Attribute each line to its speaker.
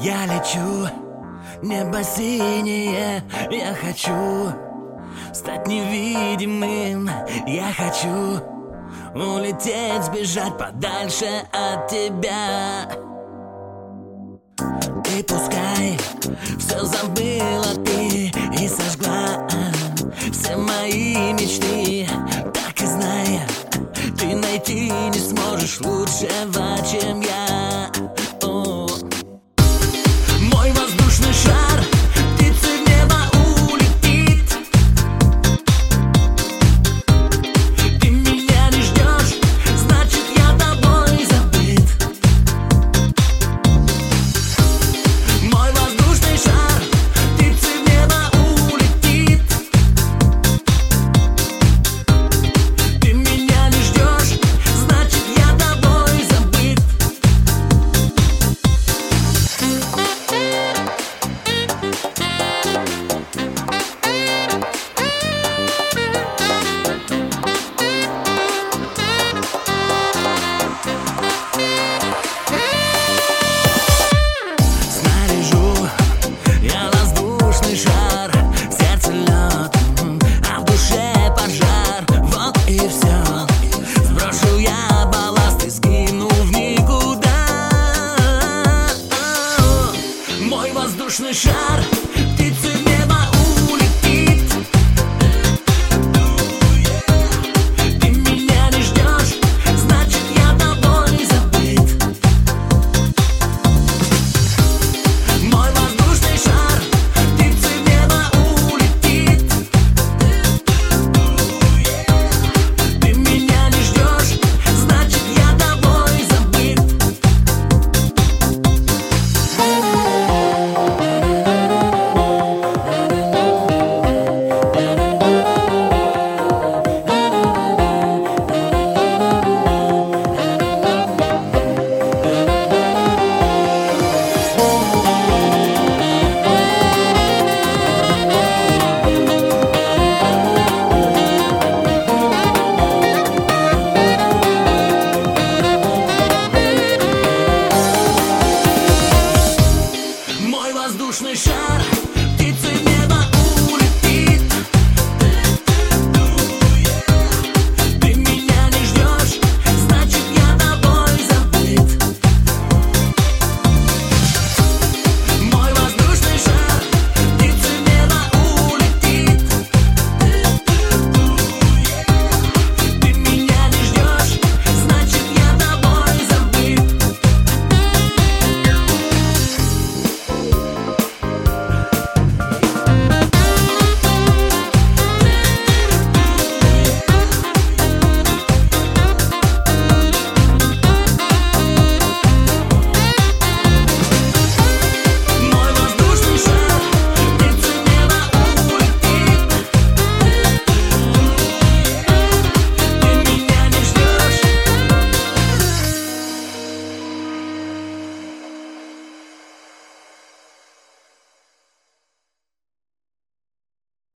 Speaker 1: Я лечу, небо синее Я хочу стать невидимым. Я хочу улететь, сбежать подальше от тебя. И пускай все забыла ты И сожгла все мои мечты. Так и знай, ты найти не сможешь лучшего, чем я никуда Мой воздушный шар